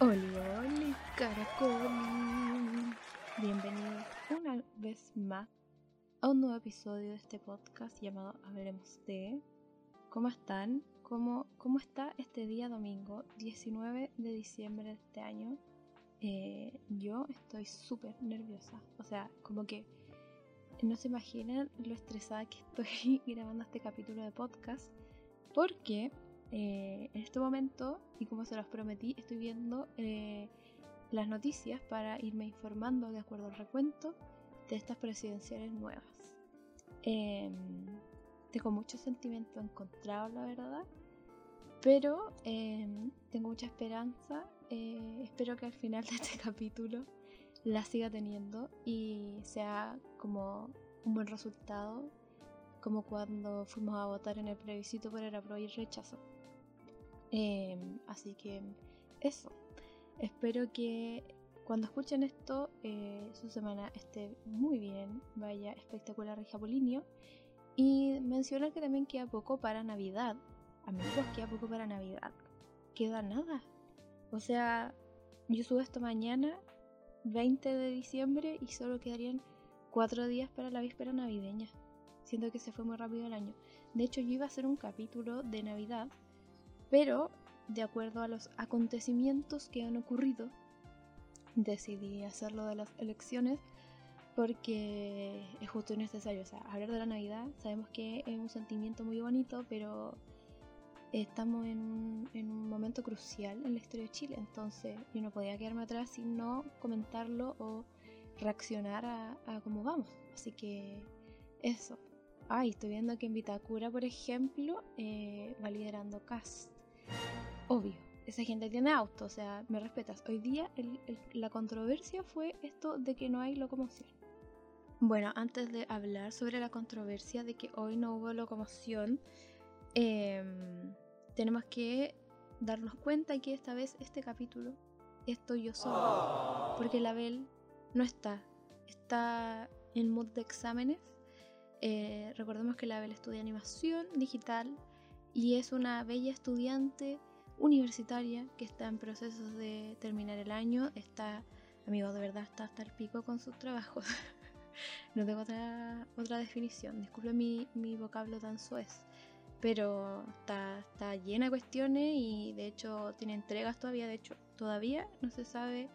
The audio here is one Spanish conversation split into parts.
Oli, oli, caracol. Bienvenidos una vez más a un nuevo episodio de este podcast llamado Hablemos de. ¿Cómo están? ¿Cómo, cómo está este día domingo, 19 de diciembre de este año? Eh, yo estoy súper nerviosa. O sea, como que no se imaginan lo estresada que estoy grabando este capítulo de podcast. Porque eh, en este momento, y como se los prometí, estoy viendo eh, las noticias para irme informando de acuerdo al recuento de estas presidenciales nuevas. Em, tengo mucho sentimiento encontrado, la verdad, pero em, tengo mucha esperanza. Eh, espero que al final de este capítulo la siga teniendo y sea como un buen resultado, como cuando fuimos a votar en el plebiscito por el apruebo y el rechazo. Em, así que eso. Espero que cuando escuchen esto eh, su semana esté muy bien, vaya espectacular Polinio Y mencionar que también queda poco para Navidad. Amigos, queda poco para Navidad. Queda nada. O sea, yo subo esto mañana, 20 de diciembre, y solo quedarían 4 días para la víspera navideña. Siento que se fue muy rápido el año. De hecho, yo iba a hacer un capítulo de Navidad pero, de acuerdo a los acontecimientos que han ocurrido, decidí hacerlo de las elecciones porque es justo y necesario. O sea, hablar de la Navidad sabemos que es un sentimiento muy bonito, pero estamos en un, momento crucial en la historia de Chile, entonces yo no podía quedarme atrás sin no comentarlo o reaccionar a, cómo vamos. Así que eso. Ay, estoy viendo que en Vitacura, por ejemplo, eh, va liderando Cast. Obvio, esa gente tiene auto, o sea, me respetas. Hoy día la controversia fue esto de que no hay locomoción. Bueno, antes de hablar sobre la controversia de que hoy no hubo locomoción, em, tenemos que darnos cuenta que esta vez este capítulo estoy yo solo. Porque la Bel no está. Está en mood de exámenes. Eh, recordemos que la Bel estudia animación digital y es una bella estudiante universitaria que está en procesos de terminar el año, está, amigos, de verdad está hasta el pico con sus trabajos. no tengo otra, otra definición, disculpe mi, mi vocablo tan suez, pero está, está llena de cuestiones y de hecho tiene entregas todavía, de hecho todavía no se sabe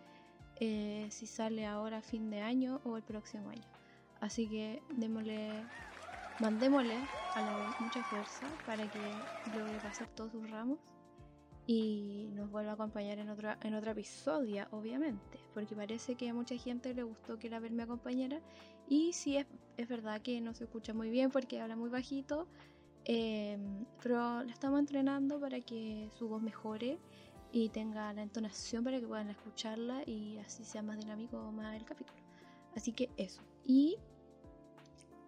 eh, si sale ahora a fin de año o el próximo año. Así que démosle Mandémosle a la vez mucha fuerza para que logre pasar todos sus ramos y nos vuelva a acompañar en otro, en otro episodio, obviamente, porque parece que a mucha gente le gustó que la me acompañara y sí es, es verdad que no se escucha muy bien porque habla muy bajito, em, pero la estamos entrenando para que su voz mejore y tenga la entonación para que puedan escucharla y así sea más dinámico más el capítulo. Así que eso. Y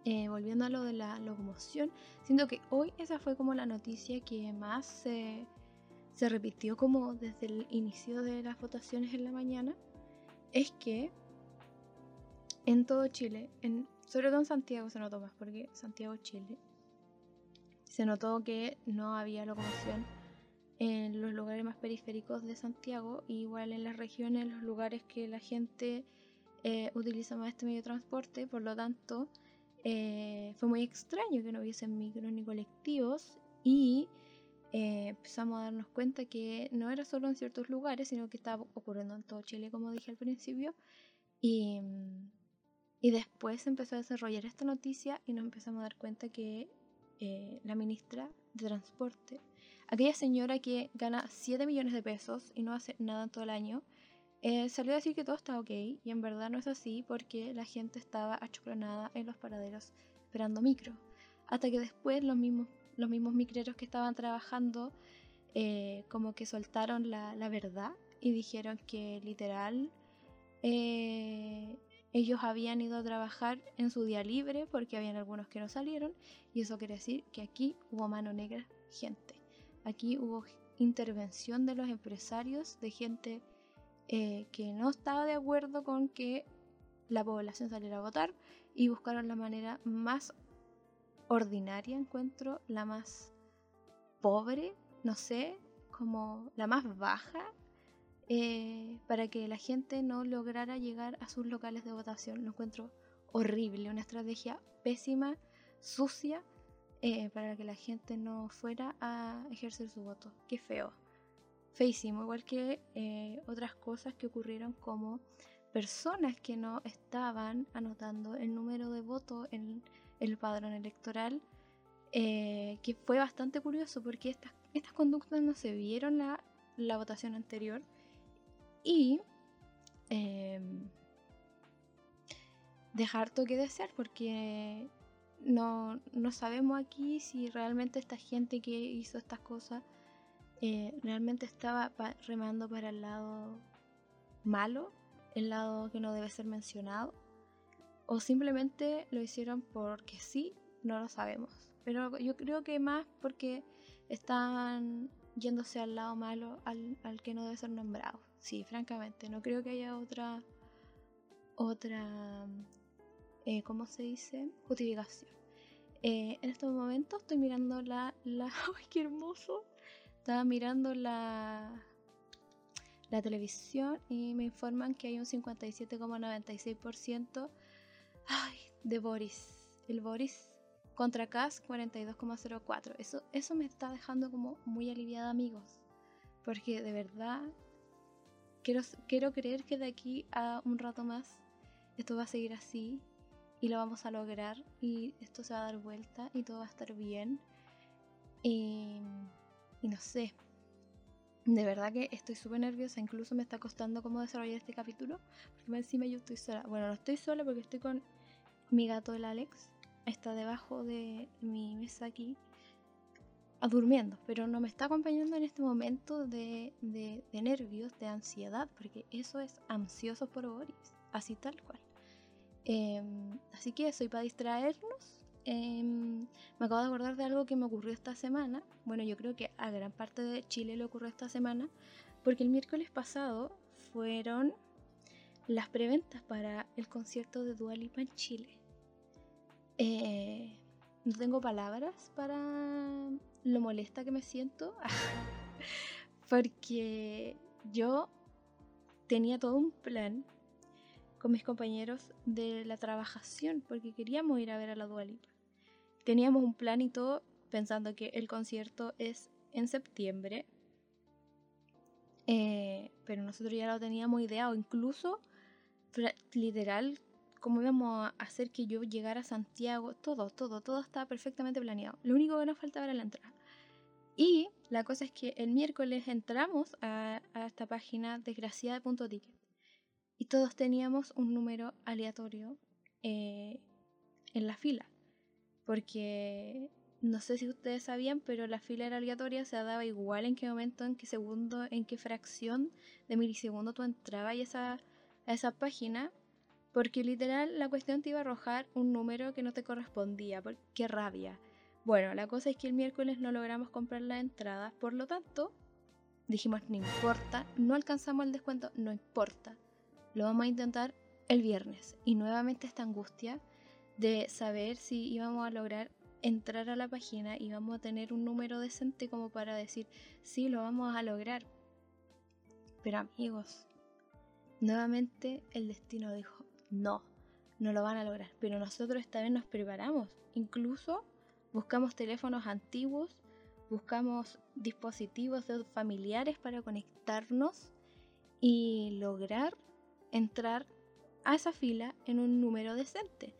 eh, volviendo a lo de la locomoción, siento que hoy esa fue como la noticia que más se, repitió como desde el inicio de las votaciones en la mañana, es que en todo Chile, en, sobre todo en Santiago se notó más, porque Santiago, Chile, se notó que no había locomoción en los lugares más periféricos de Santiago, igual en las regiones, en los lugares que la gente eh, utiliza más este medio de transporte, por lo tanto, eh, fue muy extraño que no hubiesen micros ni colectivos y eh, empezamos a darnos cuenta que no era solo en ciertos lugares, sino que estaba ocurriendo en todo Chile, como dije al principio. Y, y después empezó a desarrollar esta noticia y nos empezamos a dar cuenta que eh, la ministra de Transporte, aquella señora que gana 7 millones de pesos y no hace nada todo el año, eh, salió a decir que todo está ok y en verdad no es así porque la gente estaba achocronada en los paraderos esperando micro. Hasta que después los mismos, los mismos micreros que estaban trabajando eh, como que soltaron la, la, verdad y dijeron que literal eh, ellos habían ido a trabajar en su día libre porque habían algunos que no salieron y eso quiere decir que aquí hubo mano negra gente. Aquí hubo intervención de los empresarios, de gente eh, que no estaba de acuerdo con que la población saliera a votar y buscaron la manera más ordinaria, encuentro, la más pobre, no sé, como la más baja eh, para que la gente no lograra llegar a sus locales de votación. Lo encuentro horrible, una estrategia pésima, sucia, eh, para que la gente no fuera a ejercer su voto. Qué feo. Feísimo, igual que eh, otras cosas que ocurrieron como personas que no estaban anotando el número de votos en el padrón electoral, eh, que fue bastante curioso porque estas, estas conductas no se vieron la, la votación anterior y em, dejar toque de ser porque no, no, sabemos aquí si realmente esta gente que hizo estas cosas eh, realmente estaba remando para el lado malo, el lado que no debe ser mencionado, o simplemente lo hicieron porque sí, no lo sabemos. Pero yo creo que más porque están yéndose al lado malo, al, al que no debe ser nombrado. Sí, francamente, no creo que haya otra, otra, eh, ¿cómo se dice? Justificación. Eh, en estos momentos estoy mirando la, la, ¡ay, qué hermoso! Estaba mirando la, la televisión y me informan que hay un 57,96% de Boris. El Boris contra Cas 42,04. Eso, eso me está dejando como muy aliviada, amigos. Porque de verdad quiero, quiero creer que de aquí a un rato más esto va a seguir así y lo vamos a lograr y esto se va a dar vuelta y todo va a estar bien. Y y no sé. De verdad que estoy súper nerviosa. Incluso me está costando cómo desarrollar este capítulo. Porque encima yo estoy sola. Bueno, no estoy sola porque estoy con mi gato, el Alex. Está debajo de mi mesa aquí. Durmiendo. Pero no me está acompañando en este momento de, de, nervios, de ansiedad. Porque eso es ansioso por Boris. Así tal cual. Em, así que eso. Y para distraernos Em, me acabo de acordar de algo que me ocurrió esta semana. Bueno, yo creo que a gran parte de Chile le ocurrió esta semana, porque el miércoles pasado fueron las preventas para el concierto de Dua Lipa en Chile. Eh, no tengo palabras para lo molesta que me siento, porque yo tenía todo un plan con mis compañeros de la trabajación, porque queríamos ir a ver a la Dua Lipa teníamos un plan y todo pensando que el concierto es en septiembre. Eh, pero nosotros ya lo teníamos ideado, incluso literal, cómo íbamos a hacer que yo llegara a Santiago, todo, todo, todo estaba perfectamente planeado. Lo único que nos faltaba era la entrada. Y la cosa es que el miércoles entramos a, esta página desgraciada.ticket y todos teníamos un número aleatorio eh, en la fila porque no sé si ustedes sabían, pero la fila era aleatoria, se daba igual en qué momento, en qué segundo, en qué fracción de milisegundo tú entrabas esa, a esa página, porque literal la cuestión te iba a arrojar un número que no te correspondía, qué rabia. Bueno, la cosa es que el miércoles no logramos comprar la entrada, por lo tanto, dijimos, no importa, no alcanzamos el descuento, no importa, lo vamos a intentar el viernes. Y nuevamente esta angustia de saber si íbamos a lograr entrar a la página y vamos a tener un número decente como para decir, sí, lo vamos a lograr. Pero amigos, nuevamente el destino dijo, no, no lo van a lograr. Pero nosotros esta vez nos preparamos. Incluso buscamos teléfonos antiguos, buscamos dispositivos familiares para conectarnos y lograr entrar a esa fila en un número decente.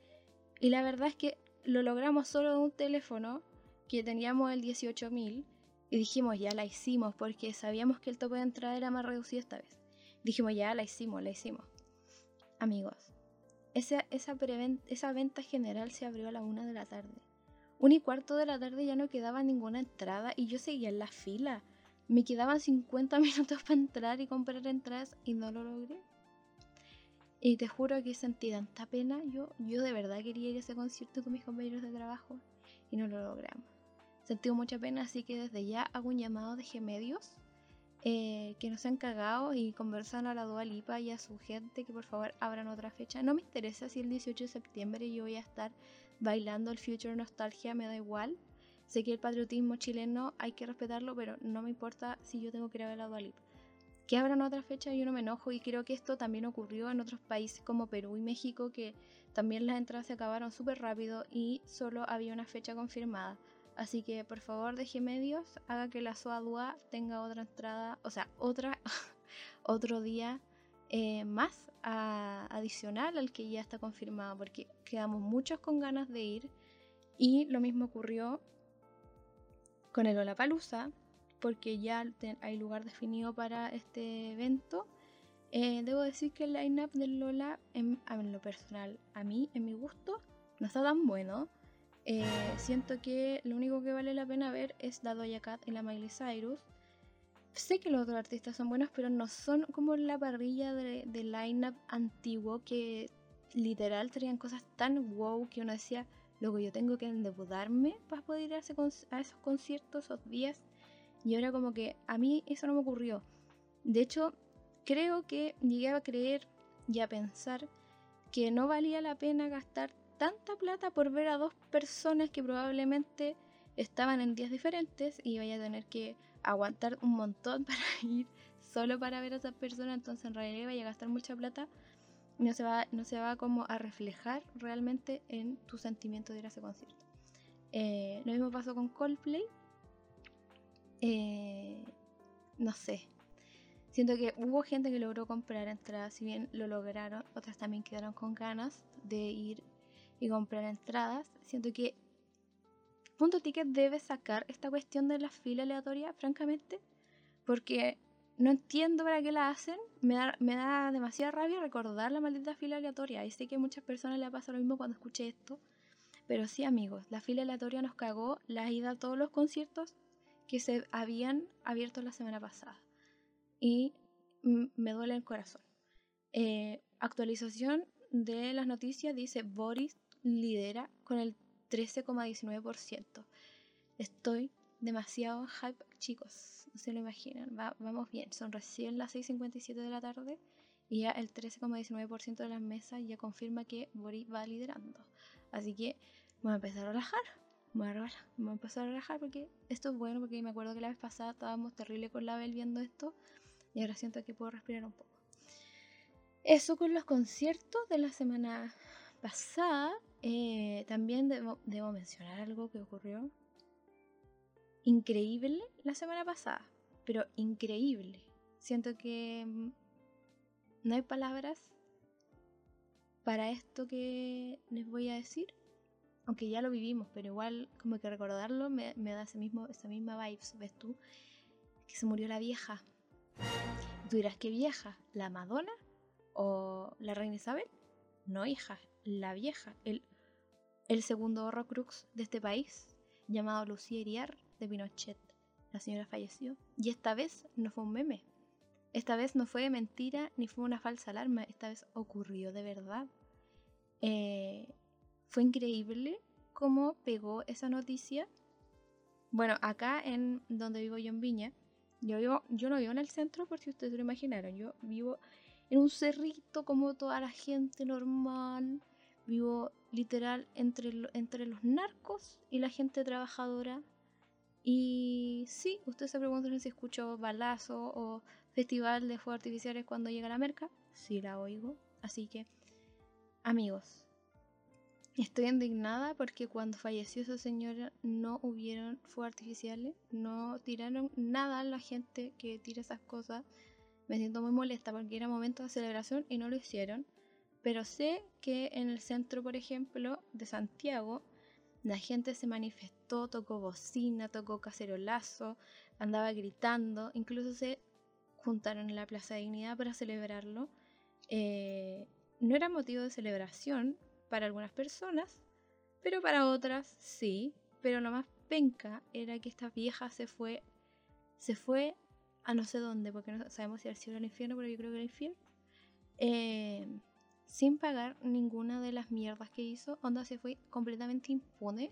Y la verdad es que lo logramos solo de un teléfono que teníamos el 18000 y dijimos ya la hicimos porque sabíamos que el tope de entrada era más reducido esta vez. Dijimos ya la hicimos, la hicimos. Amigos, esa, esa, venta general se abrió a la una de la tarde. Un y cuarto de la tarde ya no quedaba ninguna entrada y yo seguía en la fila. Me quedaban 50 minutos para entrar y comprar entradas y no lo logré. Y te juro que sentí tanta pena. Yo, yo de verdad quería ir a ese concierto con mis compañeros de trabajo y no lo logramos. Sentí mucha pena, así que desde ya hago un llamado de gemedios eh, que no se han cagado y conversan a la Dua Lipa y a su gente que por favor abran otra fecha. No me interesa si el 18 de septiembre yo voy a estar bailando el Future Nostalgia, me da igual. Sé que el patriotismo chileno hay que respetarlo, pero no me importa si yo tengo que ir a ver a la Dua Lipa. Que abran otra fecha yo no me enojo y creo que esto también ocurrió en otros países como Perú y México que también las entradas se acabaron súper rápido y solo había una fecha confirmada. Así que por favor deje medios, haga que la SOADUA tenga otra entrada, o sea, otra, otro día eh, más adicional al que ya está confirmado, porque quedamos muchos con ganas de ir y lo mismo ocurrió con el Olapalooza, porque ya hay lugar definido para este evento. Eh, debo decir que el line-up del Lola, en, lo personal, a mí, en mi gusto, no está tan bueno. Eh, siento que lo único que vale la pena ver es la Doja Cat y la Miley Cyrus. Sé que los otros artistas son buenos, pero no son como la parrilla de, de line-up antiguo que literal traían cosas tan wow que uno decía, luego yo tengo que endeudarme para poder ir a, a esos conciertos, esos días. Y ahora como que a mí eso no me ocurrió. De hecho, creo que llegué a creer y a pensar que no valía la pena gastar tanta plata por ver a dos personas que probablemente estaban en días diferentes y vaya a tener que aguantar un montón para ir solo para ver a esas personas, entonces en realidad vaya a gastar mucha plata y no se va, no se va como a reflejar realmente en tu sentimiento de ir a ese concierto. Eh, lo mismo pasó con Coldplay, eh, no sé. Siento que hubo gente que logró comprar entradas, si bien lo lograron, otras también quedaron con ganas de ir y comprar entradas. Siento que Punto Ticket debe sacar esta cuestión de la fila aleatoria, francamente, porque no entiendo para qué la hacen. Me da, me da demasiada rabia recordar la maldita fila aleatoria. Y sé que a muchas personas le ha pasado lo mismo cuando escuché esto. Pero sí, amigos, la fila aleatoria nos cagó la ida a todos los conciertos que se habían abierto la semana pasada. Y me duele el corazón. Eh, actualización de las noticias dice Boris lidera con el 13,19%. Estoy demasiado hype, chicos. No se lo imaginan. vamos bien. Son recién las 6.57 de la tarde y ya el 13,19% de las mesas ya confirma que Boris va liderando. Así que voy a empezar a relajar me voy a, empezar a relajar porque esto es bueno porque me acuerdo que la vez pasada estábamos terrible con la Bel viendo esto y ahora siento que puedo respirar un poco. Eso con los conciertos de la semana pasada. Eh, también debo, debo mencionar algo que ocurrió increíble la semana pasada, pero increíble. Siento que mm, no hay palabras para esto que les voy a decir aunque ya lo vivimos, pero igual como que recordarlo me, da ese mismo, esa misma vibes, ¿ves tú? Que se murió la vieja. tú dirás, ¿qué vieja? ¿La Madonna o la reina Isabel? No, hija, la vieja, el, el segundo horrocrux de este país, llamado Lucía Iriar de Pinochet. La señora falleció. Y esta vez no fue un meme. Esta vez no fue mentira ni fue una falsa alarma. Esta vez ocurrió de verdad. Eh, fue increíble cómo pegó esa noticia. Bueno, acá en donde vivo yo en Viña, yo, vivo, yo no vivo en el centro por si ustedes lo imaginaron, yo vivo en un cerrito como toda la gente normal, vivo literal entre, entre los narcos y la gente trabajadora. Y sí, ustedes se preguntan si escucho balazo o festival de fuegos artificiales cuando llega la merca. Sí la oigo. Así que, amigos, Estoy indignada porque cuando falleció esa señora no hubieron fuegos artificiales, no tiraron nada a la gente que tira esas cosas. Me siento muy molesta porque era momento de celebración y no lo hicieron. Pero sé que en el centro, por ejemplo, de Santiago, la gente se manifestó, tocó bocina, tocó cacerolazo, andaba gritando, incluso se juntaron en la Plaza de Dignidad para celebrarlo. Eh, no era motivo de celebración, para algunas personas, pero para otras sí. Pero lo más penca era que esta vieja se fue, se fue a no sé dónde, porque no sabemos si al cielo o al infierno, pero yo creo que al infierno, eh, sin pagar ninguna de las mierdas que hizo. Onda se fue completamente impune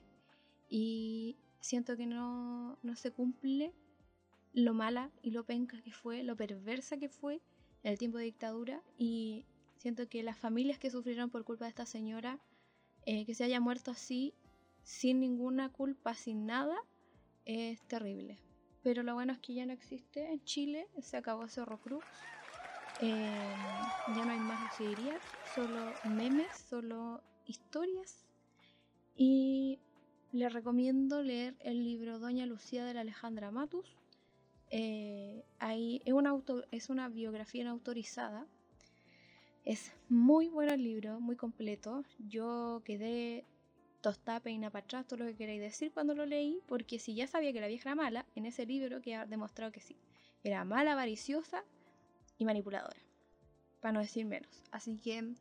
y siento que no, no se cumple lo mala y lo penca que fue, lo perversa que fue en el tiempo de dictadura y Siento que las familias que sufrieron por culpa de esta señora, eh, que se haya muerto así, sin ninguna culpa, sin nada, es terrible. pero lo bueno es que ya no existe en Chile, se acabó Cerro Cruz. Eh, ya no hay más luciderías, solo memes, solo historias. Y les recomiendo leer el libro Doña Lucía de la Alejandra Matus. Eh, ahí es una, auto, es una biografía autorizada. Es muy bueno el libro, muy completo. Yo quedé tostada, peina para atrás, todo lo que queráis decir cuando lo leí, porque si ya sabía que la vieja era mala, en ese libro queda demostrado que sí. Era mala, avariciosa y manipuladora, para no decir menos. Así que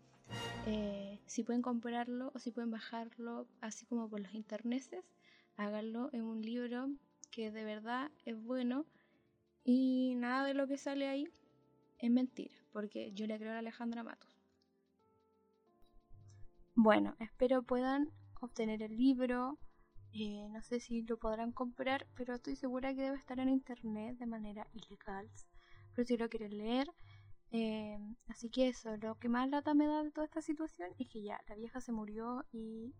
eh, si pueden comprarlo o si pueden bajarlo, así como por los internetes, háganlo en un libro que de verdad es bueno y nada de lo que sale ahí es mentira, porque yo le creo a Alejandra Matos. Bueno, espero puedan obtener el libro. Eh, no sé si lo podrán comprar, pero estoy segura que debe estar en internet de manera ilegal. Pero si lo quieren leer. Eh, así que eso, lo que más lata me da de toda esta situación es que ya la vieja se murió y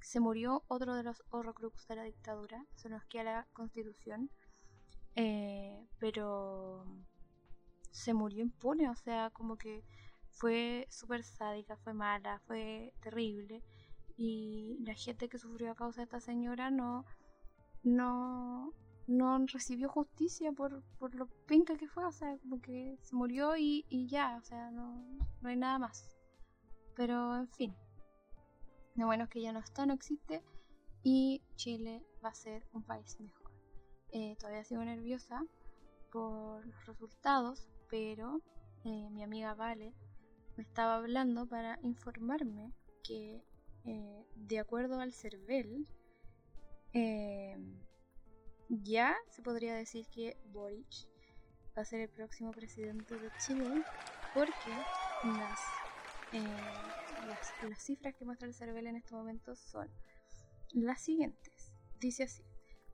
se murió otro de los horrocrux de la dictadura. Se nos queda la constitución. Eh, pero se murió impune, o sea, como que fue súper sádica, fue mala, fue terrible y la gente que sufrió a causa de esta señora no, no, no recibió justicia por, por lo pinca que fue, o sea, como que se murió y, y ya, o sea, no, no hay nada más. Pero en fin, lo bueno es que ya no está, no existe y Chile va a ser un país mejor. Eh, todavía sigo nerviosa por los resultados, pero eh, mi amiga Vale me estaba hablando para informarme que eh, de acuerdo al CERVEL, eh, ya se podría decir que Boric va a ser el próximo presidente de Chile porque las, las, las cifras que muestra el CERVEL en estos momentos son las siguientes. Dice así,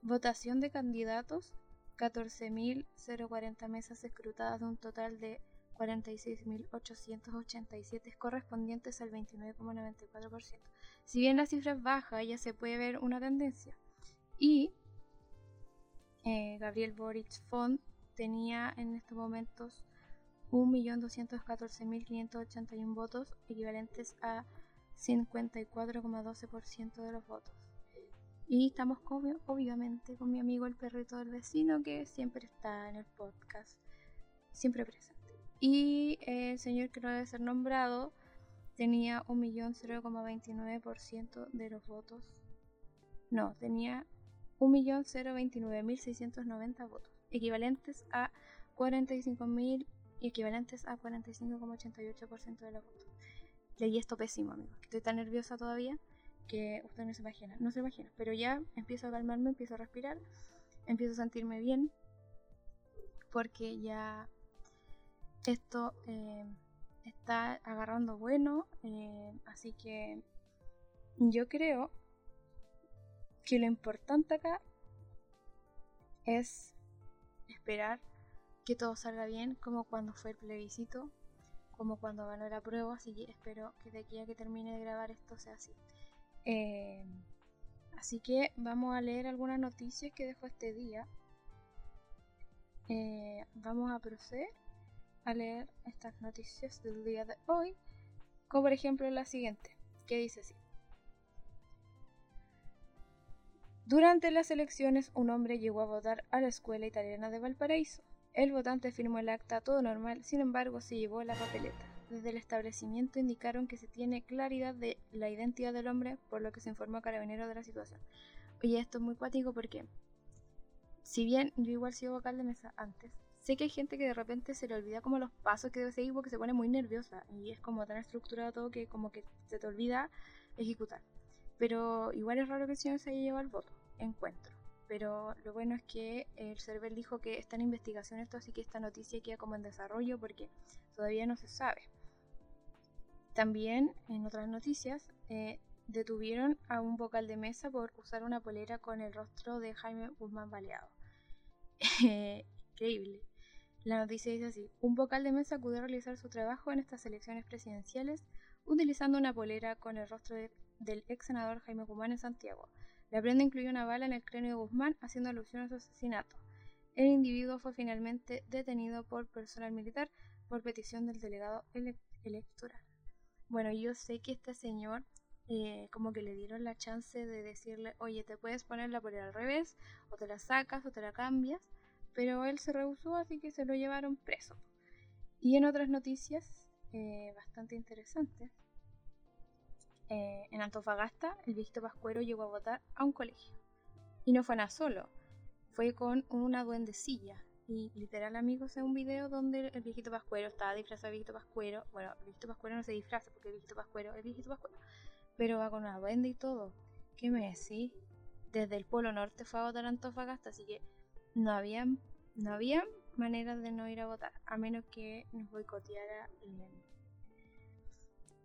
votación de candidatos, 14.040 mesas escrutadas de un total de 46.887 correspondientes al 29,94%. Si bien la cifra es baja, ya se puede ver una tendencia. Y eh, Gabriel Boric Font tenía en estos momentos 1.214.581 votos, equivalentes a 54,12% de los votos. Y estamos obviamente con mi amigo el perrito del vecino que siempre está en el podcast, siempre presente. Y el señor que no debe ser nombrado tenía 1.029% de los votos. No, tenía 1.029.690 votos, equivalentes a 45.000 y equivalentes a 45,88% de los votos. Leí esto pésimo, amigos. Estoy tan nerviosa todavía que usted no se imagina. No se imagina, pero ya empiezo a calmarme, empiezo a respirar, empiezo a sentirme bien porque ya esto eh, está agarrando bueno, eh, así que yo creo que lo importante acá es esperar que todo salga bien, como cuando fue el plebiscito, como cuando ganó la prueba, así que espero que de aquí a que termine de grabar esto sea así. Eh, así que vamos a leer algunas noticias que dejó este día. vamos a proceder a leer estas noticias del día de hoy, como por ejemplo la siguiente, que dice así. Durante las elecciones, un hombre llegó a votar a la escuela italiana de Valparaíso. El votante firmó el acta todo normal, sin embargo se llevó la papeleta. Desde el establecimiento indicaron que se tiene claridad de la identidad del hombre, por lo que se informó a Carabinero de la situación. Oye, esto es muy cuático porque, si bien yo igual sido vocal de mesa antes, sé que hay gente que de repente se le olvida como los pasos que debe seguir porque se pone muy nerviosa y es como tan estructurado todo que como que se te olvida ejecutar. Pero igual es raro que el señor se haya llevado el voto, encuentro. Pero lo bueno es que el server dijo que está en investigación esto, así que esta noticia queda como en desarrollo porque todavía no se sabe. También, en otras noticias, eh, detuvieron a un vocal de mesa por usar una polera con el rostro de Jaime Guzmán baleado. Increíble. La noticia dice así, un vocal de mesa acudió a realizar su trabajo en estas elecciones presidenciales utilizando una polera con el rostro del ex senador Jaime Guzmán en Santiago. La prenda incluyó una bala en el cráneo de Guzmán haciendo alusión a su asesinato. el individuo fue finalmente detenido por personal militar por petición del delegado electoral. Bueno, yo sé que este señor eh, como que le dieron la chance de decirle, oye, te puedes ponerla por el al revés, o te la sacas, o te la cambias, pero él se rehusó, así que se lo llevaron preso. Y en otras noticias eh, bastante interesantes, eh, en Antofagasta, el viejito Pascuero llegó a votar a un colegio. Y no fue nada solo, fue con una duendecilla. Y literal, amigos, es un video donde el viejito Pascuero estaba disfrazado de viejito Pascuero. Bueno, el viejito Pascuero no se disfraza porque el viejito Pascuero es viejito Pascuero. Pero va con una duende y todo. ¿Qué me decís? Desde el Polo Norte fue a votar a Antofagasta, así que no había, no había manera de no ir a votar, a menos que nos boicoteara el,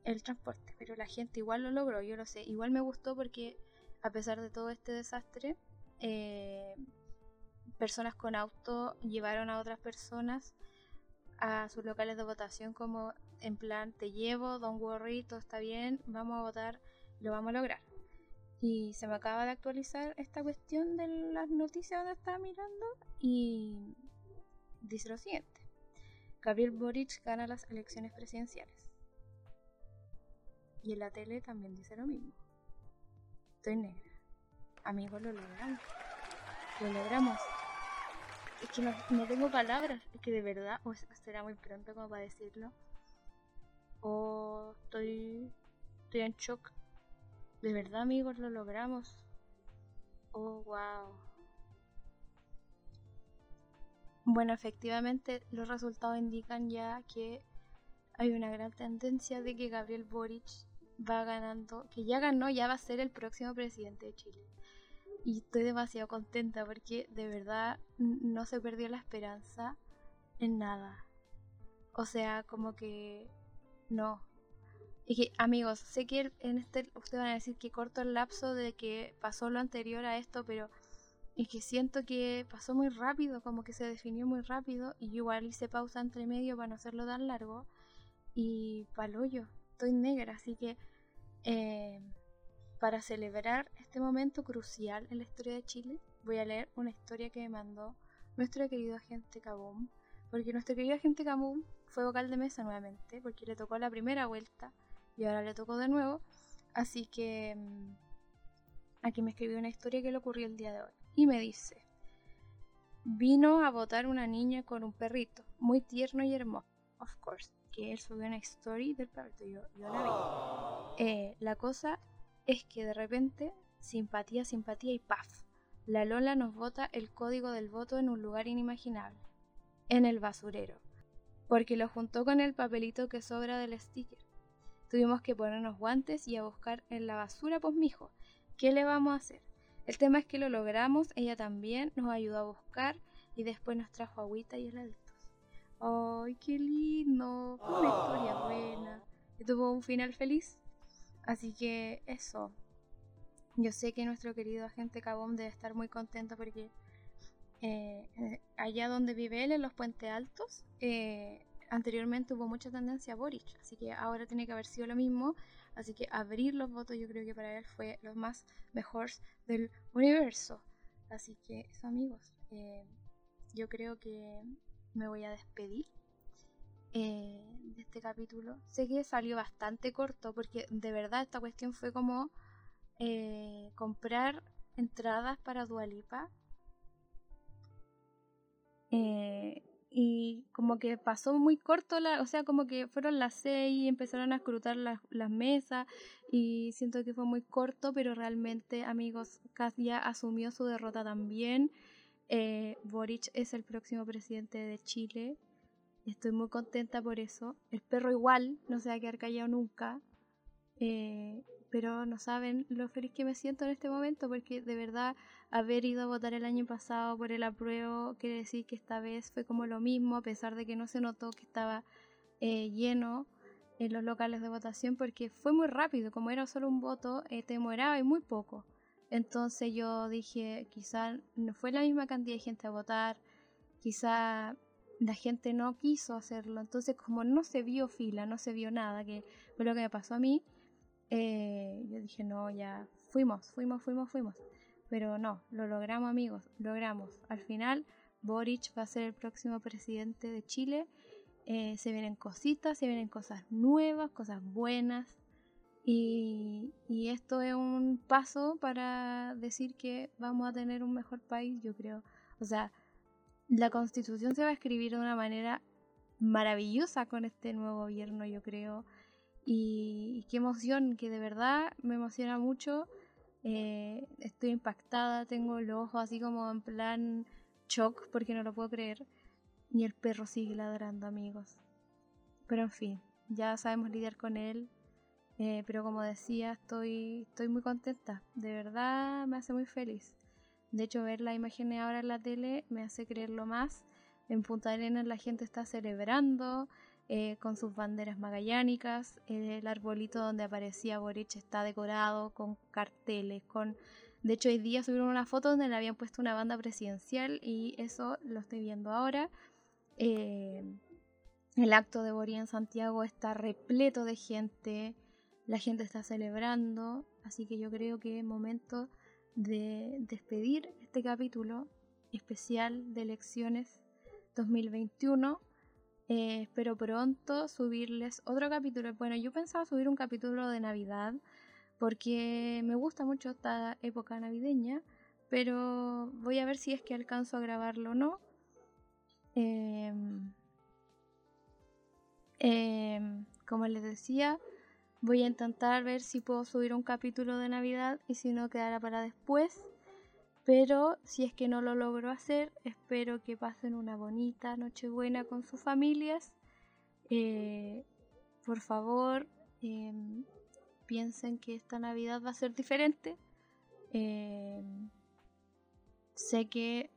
el transporte. Pero la gente igual lo logró, yo lo sé. Igual me gustó porque a pesar de todo este desastre, eh, personas con auto llevaron a otras personas a sus locales de votación como en plan te llevo, don't worry, todo está bien, vamos a votar, lo vamos a lograr. Y se me acaba de actualizar esta cuestión de las noticias donde estaba mirando y dice lo siguiente. Gabriel Boric gana las elecciones presidenciales. Y en la tele también dice lo mismo. Estoy negra. Amigos, lo logramos. Lo logramos. Es que no, tengo palabras. Es que de verdad, o será muy pronto como para decirlo. O estoy, estoy en shock. De verdad, amigos, lo logramos. Oh, wow. Bueno, efectivamente, los resultados indican ya que hay una gran tendencia de que Gabriel Boric va ganando, que ya ganó, ya va a ser el próximo presidente de Chile. Y estoy demasiado contenta porque de verdad no se perdió la esperanza en nada. O sea, como que no. Y que, amigos, sé que en este ustedes van a decir que corto el lapso de que pasó lo anterior a esto, pero es que siento que pasó muy rápido, como que se definió muy rápido, y yo igual hice pausa entre medio para no hacerlo tan largo. Y paloyo, estoy negra, así que eh, para celebrar este momento crucial en la historia de Chile, voy a leer una historia que me mandó nuestro querido agente Kaboom. Porque nuestro querido agente Kaboom fue vocal de mesa nuevamente, porque le tocó la primera vuelta y ahora le tocó de nuevo. Así que mm, aquí me escribió una historia que le ocurrió el día de hoy. Y me dice, vino a votar una niña con un perrito, muy tierno y hermoso, of course, que él subió una story del perrito, yo, yo la vi. Eh, la cosa es que de repente, simpatía, simpatía y paf, la Lola nos vota el código del voto en un lugar inimaginable, en el basurero, porque lo juntó con el papelito que sobra del sticker. Tuvimos que ponernos guantes y a buscar en la basura, pues mijo, ¿qué le vamos a hacer? El tema es que lo logramos, ella también nos ayudó a buscar y después nos trajo agüita y heladitos. ¡Ay, qué lindo! Historia buena. Y tuvo un final feliz. Así que eso. Yo sé que nuestro querido agente Cabón debe estar muy contento porque eh, eh, allá donde vive él, en los Puentes Altos, eh, anteriormente hubo mucha tendencia a Boric, así que ahora tiene que haber sido lo mismo. Así que abrir los votos yo creo que para él fue lo más mejor del universo. Así que eso amigos, yo creo que me voy a despedir eh, de este capítulo. Sé que salió bastante corto porque de verdad esta cuestión fue como eh, comprar entradas para Dualipa. Eh, y como que pasó muy corto, la, o sea, como que fueron las seis y empezaron a escrutar las, mesas y siento que fue muy corto, pero realmente, amigos, ya asumió su derrota también. Boric es el próximo presidente de Chile estoy muy contenta por eso. El perro igual, no se va a quedar callado nunca. Eh, pero no saben lo feliz que me siento en este momento porque de verdad haber ido a votar el año pasado por el apruebo quiere decir que esta vez fue como lo mismo a pesar de que no se notó que estaba eh, lleno en los locales de votación porque fue muy rápido, como era solo un voto, eh, te demoraba y muy poco. Entonces yo dije, quizá no fue la misma cantidad de gente a votar, quizá la gente no quiso hacerlo. Entonces, como no se vio fila, no se vio nada, que fue lo que me pasó a mí, eh, yo dije, no, ya fuimos, fuimos, fuimos, fuimos. Pero no, lo logramos amigos, logramos. Al final, Boric va a ser el próximo presidente de Chile. Eh, se vienen cositas, se vienen cosas nuevas, cosas buenas. Y, y, esto es un paso para decir que vamos a tener un mejor país, yo creo. O sea, la constitución se va a escribir de una manera maravillosa con este nuevo gobierno, yo creo. Y, qué emoción, que de verdad me emociona mucho. Eh, estoy impactada, tengo los ojos así como en plan shock porque no lo puedo creer. Y el perro sigue ladrando, amigos. Pero en fin, ya sabemos lidiar con él. Eh, pero como decía, estoy, estoy muy contenta. De verdad me hace muy feliz. De hecho, ver las imágenes ahora en la tele me hace creerlo más. En Punta Arenas la gente está celebrando eh, con sus banderas magallánicas. el arbolito donde aparecía Boric está decorado con carteles, con... De hecho, hoy día subieron una foto donde le habían puesto una banda presidencial y eso lo estoy viendo ahora. Eh, el acto de Boric en Santiago está repleto de gente, la gente está celebrando, así que yo creo que es momento de despedir este capítulo especial de elecciones 2021. Eh, espero pronto subirles otro capítulo. Bueno, yo pensaba subir un capítulo de Navidad porque me gusta mucho esta época navideña, pero voy a ver si es que alcanzo a grabarlo o no. Em, em, como les decía, Voy a intentar ver si puedo subir un capítulo de Navidad y si no quedará para después. Pero si es que no lo logro hacer, espero que pasen una bonita Nochebuena con sus familias. Eh, por favor, em, piensen que esta Navidad va a ser diferente. Em, sé que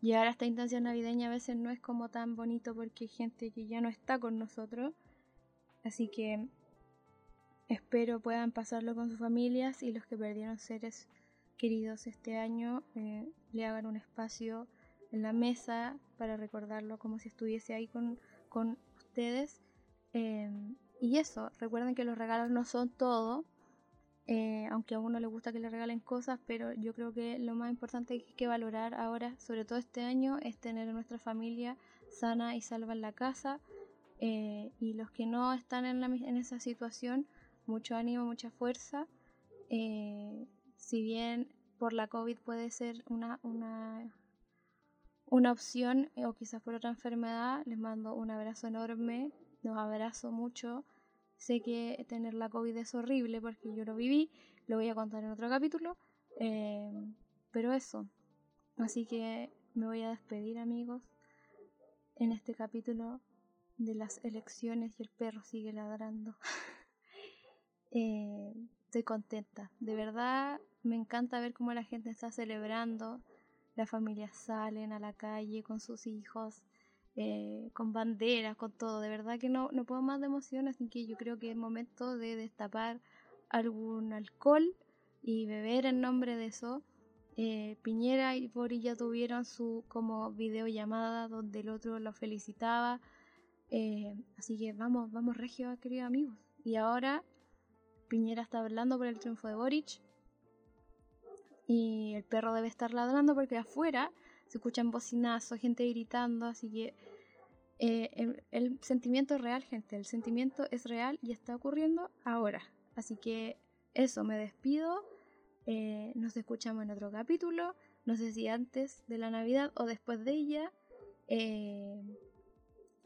llegar a esta instancia navideña a veces no es como tan bonito porque hay gente que ya no está con nosotros. Así que Espero puedan pasarlo con sus familias y los que perdieron seres queridos este año eh, le hagan un espacio en la mesa para recordarlo como si estuviese ahí con, ustedes. Em, y eso, recuerden que los regalos no son todo, eh, aunque a uno le gusta que le regalen cosas, pero yo creo que lo más importante que hay que valorar ahora, sobre todo este año, es tener a nuestra familia sana y salva en la casa. Eh, y los que no están en, en esa situación, mucho ánimo, mucha fuerza. Eh, si bien por la COVID puede ser una, una, una opción eh, o quizás por otra enfermedad, les mando un abrazo enorme, los abrazo mucho. Sé que tener la COVID es horrible porque yo lo viví, lo voy a contar en otro capítulo, eh, pero eso. Así que me voy a despedir amigos en este capítulo de las elecciones y el perro sigue ladrando. Eh, estoy contenta. De verdad me encanta ver cómo la gente está celebrando. Las familias salen a la calle con sus hijos, eh, con banderas, con todo. De verdad que no, no puedo más de emoción, así que yo creo que es momento de destapar algún alcohol y beber en nombre de eso. Eh, Piñera y Boris ya tuvieron su como videollamada donde el otro lo felicitaba. así que vamos, vamos regio, queridos amigos. Y ahora Piñera está hablando por el triunfo de Boric. Y el perro debe estar ladrando porque afuera se escuchan bocinazos, gente gritando, así que eh, el, sentimiento es real, gente. El sentimiento es real y está ocurriendo ahora. Así que eso, me despido. Eh, nos escuchamos en otro capítulo. No sé si antes de la Navidad o después de ella. Eh,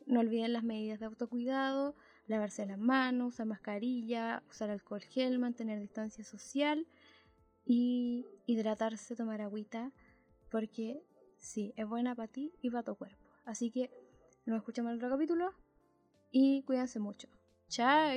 no olviden las medidas de autocuidado lavarse las manos, usar mascarilla, usar alcohol gel, mantener distancia social y hidratarse, tomar agüita, porque sí, es buena para ti y para tu cuerpo. Así que nos escuchamos en otro capítulo y cuídense mucho. Chao.